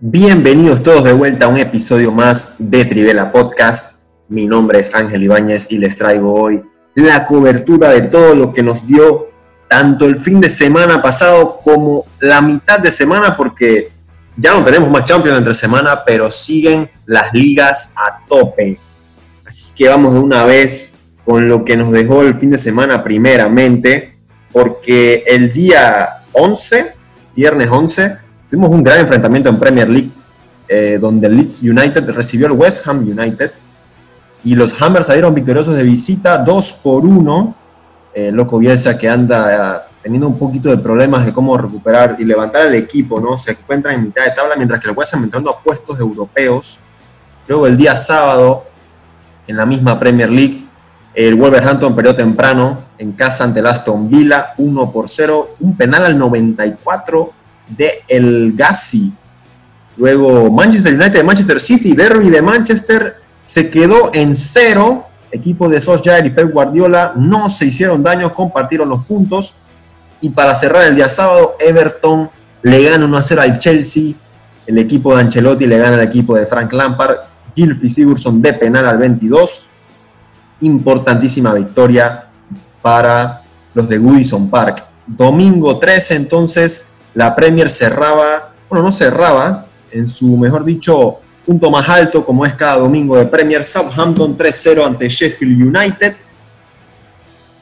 Bienvenidos todos de vuelta a un episodio más de Trivela Podcast. Mi nombre es Ángel Ibáñez y les traigo hoy la cobertura de todo lo que nos dio tanto el fin de semana pasado como la mitad de semana, porque ya no tenemos más Champions entre semana, pero siguen las ligas a tope. Así que vamos de una vez con lo que nos dejó el fin de semana primeramente, porque el día 11, viernes 11, tuvimos un gran enfrentamiento en Premier League, eh, donde Leeds United recibió al West Ham United y los Hammers salieron victoriosos de visita 2 por 1. Eh, Loco Bielsa que anda eh, teniendo un poquito de problemas de cómo recuperar y levantar el equipo, ¿no? Se encuentra en mitad de tabla mientras que el West Ham entrando a puestos europeos. Luego el día sábado, en la misma Premier League, el Wolverhampton perdió temprano en casa ante el Aston Villa, 1 por 0, un penal al 94 de El Gassi. Luego Manchester United de Manchester City, Derby de Manchester, se quedó en cero. Equipo de Solskjaer y Pep Guardiola no se hicieron daño, compartieron los puntos. Y para cerrar el día sábado, Everton le gana 1 a 0 al Chelsea. El equipo de Ancelotti le gana al equipo de Frank Lampard. Gilfy Sigurdsson de penal al 22. Importantísima victoria para los de Goodison Park. Domingo 13, entonces, la Premier cerraba, bueno, no cerraba, en su, mejor dicho, punto más alto, como es cada domingo de Premier. Southampton 3-0 ante Sheffield United.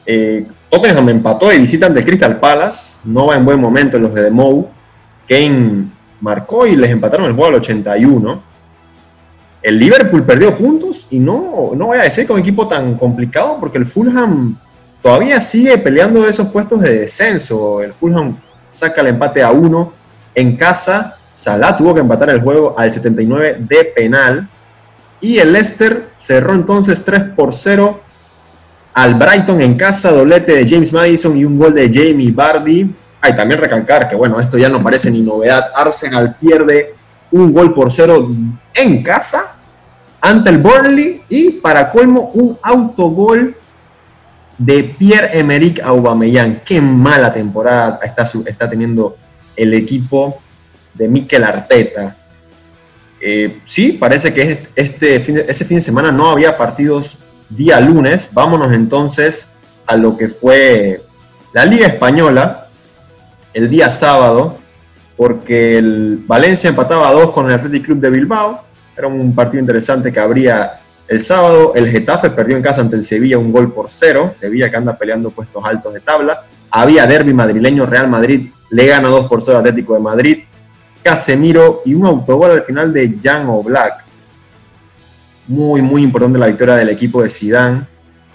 Eh, Tottenham empató de visita ante Crystal Palace. No va en buen momento los de Mou. Kane marcó y les empataron el juego al 81. El Liverpool perdió puntos y no, no voy a decir un equipo tan complicado porque el Fulham todavía sigue peleando esos puestos de descenso. El Fulham saca el empate a uno en casa. Salah tuvo que empatar el juego al 79 de penal. Y el Leicester cerró entonces 3 por 0 al Brighton en casa, doblete de James Madison y un gol de Jamie Bardi. Hay también recalcar que, bueno, esto ya no parece ni novedad. Arsenal pierde un gol por cero en casa ante el Burnley y para colmo un autogol de Pierre-Emerick Aubameyang. Qué mala temporada está, está teniendo el equipo de Mikel Arteta. Eh, sí, parece que este fin ese fin de semana no había partidos día lunes. Vámonos entonces a lo que fue la Liga Española el día sábado, porque el Valencia empataba a dos con el Athletic Club de Bilbao. Era un partido interesante que habría el sábado. El Getafe perdió en casa ante el Sevilla un gol por cero. Sevilla que anda peleando puestos altos de tabla. Había derby madrileño, Real Madrid le gana 2 por 0 Atlético de Madrid. Casemiro y un autogol al final de Jan Oblak. Muy, muy importante la victoria del equipo de Sidán.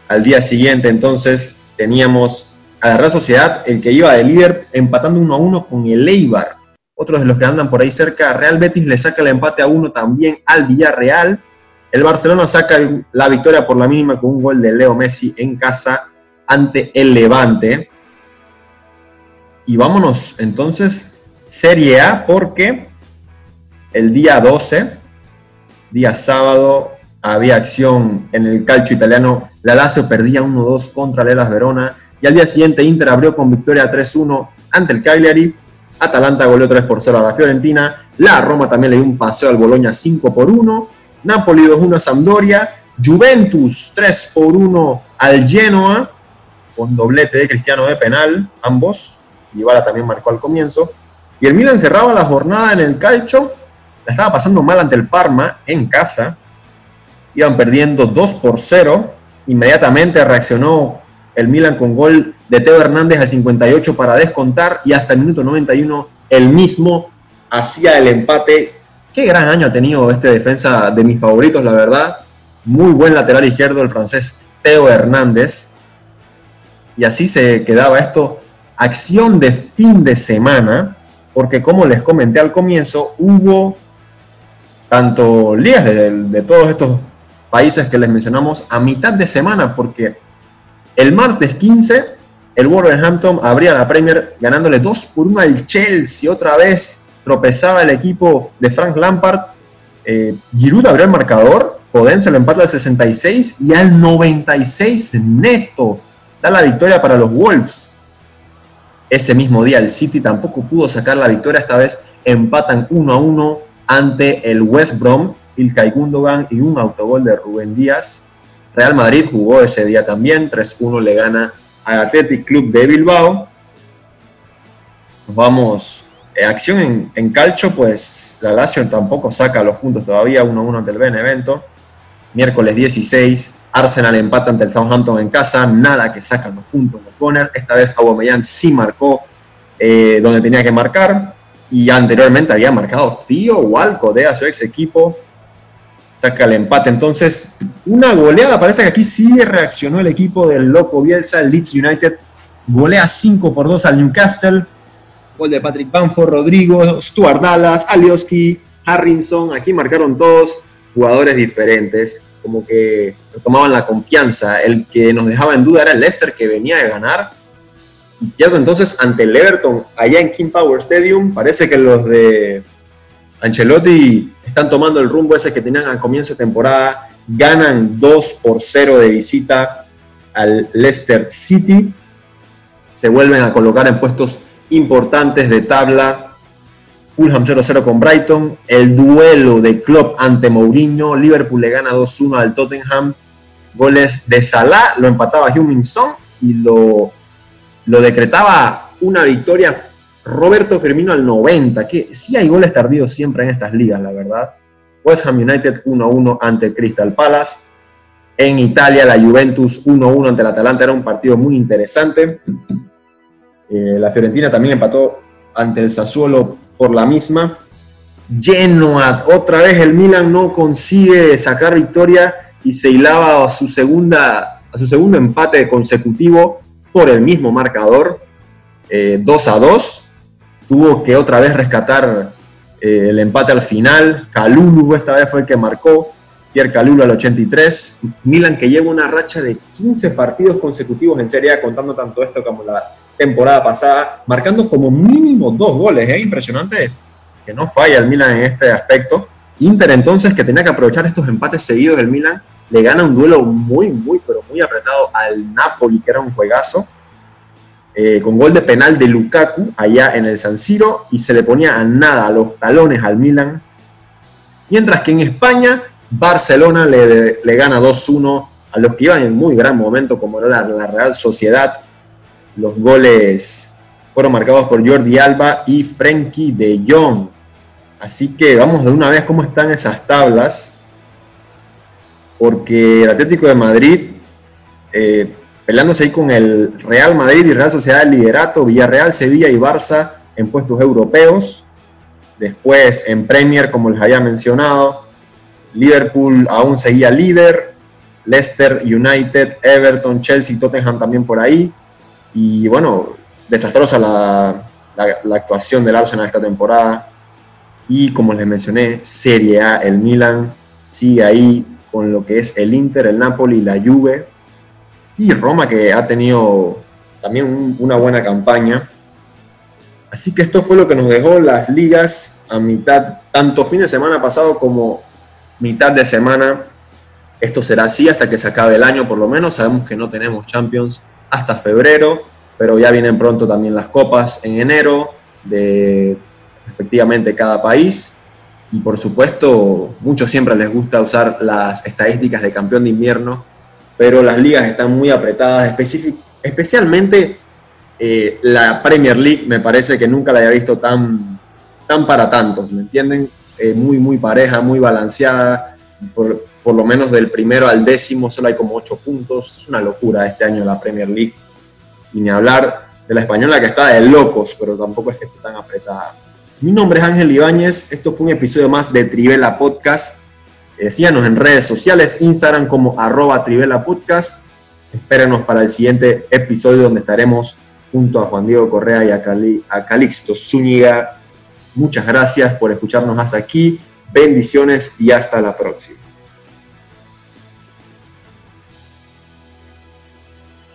Al día siguiente, entonces, teníamos a la Real Sociedad, el que iba de líder, empatando 1 a 1 con el Eibar. Otros de los que andan por ahí cerca, Real Betis le saca el empate a uno también al Villarreal. El Barcelona saca la victoria por la mínima con un gol de Leo Messi en casa ante el Levante. Y vámonos entonces Serie A porque el día 12, día sábado, había acción en el calcio italiano. La Lazio perdía 1-2 contra Lelas Verona y al día siguiente Inter abrió con victoria 3-1 ante el Cagliari. Atalanta goleó 3 0 a la Fiorentina. La Roma también le dio un paseo al Bologna 5 1. Napoli 2-1 a Sampdoria. Juventus 3 1 al Genoa con doblete de Cristiano de penal, ambos. Dybala también marcó al comienzo. Y el Milan cerraba la jornada en el calcio, la estaba pasando mal ante el Parma en casa, iban perdiendo 2 por 0, inmediatamente reaccionó el Milan con gol de Teo Hernández al 58 para descontar y hasta el minuto 91 el mismo hacía el empate. Qué gran año ha tenido este defensa de mis favoritos, la verdad. Muy buen lateral izquierdo el francés Teo Hernández. Y así se quedaba esto. Acción de fin de semana porque como les comenté al comienzo, hubo tanto ligas de, todos estos países que les mencionamos a mitad de semana, porque el martes 15 el Wolverhampton abría la Premier ganándole 2 por 1 al Chelsea. Otra vez tropezaba el equipo de Frank Lampard. Eh, Giroud abrió el marcador. Podense lo empata al 66 y al 96 neto da la victoria para los Wolves. Ese mismo día el City tampoco pudo sacar la victoria, esta vez empatan 1 a 1 ante el West Brom, Ilkay Gundogan y un autogol de Rubén Díaz. Real Madrid jugó ese día también, 3-1 le gana al Athletic Club de Bilbao. Vamos, eh, acción en, en, calcho, pues la Lazio tampoco saca los puntos todavía, 1-1 ante el Benevento. Miércoles 16, Arsenal empata ante el Southampton en casa, nada que sacan los puntos los Bonner. Esta vez Aubameyang sí marcó eh, donde tenía que marcar y anteriormente había marcado Tío Walco a su ex equipo. Saca el empate. Entonces, una goleada. Parece que aquí sí reaccionó el equipo del loco Bielsa, el Leeds United. Golea 5 por 2 al Newcastle. Gol de Patrick Bamford, Rodrigo, Stuart Dallas, Alioski, Harrison. Aquí marcaron todos jugadores diferentes. Como que tomaban la confianza. El que nos dejaba en duda era el Leicester que venía de ganar y pierdo entonces ante el Everton allá en King Power Stadium. Parece que los de Ancelotti están tomando el rumbo ese que tenían al comienzo de temporada. Ganan 2 por 0 de visita al Leicester City. Se vuelven a colocar en puestos importantes de tabla. Fulham 0-0 con Brighton. El duelo de Klopp ante Mourinho. Liverpool le gana 2-1 al Tottenham. Goles de Salah, lo empataba Heung-Min y lo lo decretaba una victoria Roberto Firmino al 90, que sí hay goles tardíos siempre en estas ligas, la verdad. West Ham United 1-1 ante Crystal Palace. En Italia, la Juventus 1-1 ante el Atalanta era un partido muy interesante. Eh, la Fiorentina también empató ante el Sassuolo por la misma. Genoa, otra vez el Milan no consigue sacar victoria y se hilaba a su, segunda, su segundo empate consecutivo por el mismo marcador, 2 eh, a 2. Tuvo que otra vez rescatar eh, el empate al final. Calulu esta vez fue el que marcó. Pierre Calulu al 83. Milan que lleva una racha de 15 partidos consecutivos en Serie A, contando tanto esto como la temporada pasada, marcando como mínimo dos goles. Es impresionante que no falla el Milan en este aspecto. Inter entonces, que tenía que aprovechar estos empates seguidos del Milan, le gana un duelo muy, muy, pero muy apretado al Napoli, que era un juegazo, eh, con gol de penal de Lukaku allá en el San Siro y se le ponía a nada a los talones al Milan. Mientras que en España, Barcelona le, le gana 2-1 a los que iban en muy gran momento, como era la Real Sociedad. Los goles fueron marcados por Jordi Alba y Frenkie de Jong. Así que vamos de una vez cómo están esas tablas porque el Atlético de Madrid, eh, peleándose ahí con el Real Madrid y Real Sociedad del Liderato, Villarreal, Sevilla y Barça en puestos europeos. Después en Premier, como les había mencionado, Liverpool aún seguía líder, Leicester United, Everton, Chelsea, Tottenham también por ahí. Y bueno, desastrosa la, la actuación del Arsenal esta temporada. Y como les mencioné, Serie A, el Milan sigue ahí con lo que es el Inter, el Napoli, la Juve y Roma que ha tenido también una buena campaña. Así que esto fue lo que nos dejó las ligas a mitad, tanto fin de semana pasado como mitad de semana. Esto será así hasta que se acabe el año por lo menos. Sabemos que no tenemos Champions hasta febrero, pero ya vienen pronto también las copas en enero de respectivamente cada país. Y por supuesto, muchos siempre les gusta usar las estadísticas de campeón de invierno, pero las ligas están muy apretadas, especialmente eh, la Premier League me parece que nunca la había visto tan, tan para tantos, ¿me entienden? Eh, muy, muy pareja, muy balanceada, por, por, lo menos del primero al décimo solo hay como ocho puntos, es una locura este año la Premier League, y ni hablar de la española que está de locos, pero tampoco es que esté tan apretada. Mi nombre es Ángel Ibáñez, esto fue un episodio más de Trivela Podcast. Eh, síganos en redes sociales, Instagram como arroba Trivela. Espérenos para el siguiente episodio donde estaremos junto a Juan Diego Correa y a, a Calixto Zúñiga. Muchas gracias por escucharnos hasta aquí. Bendiciones y hasta la próxima.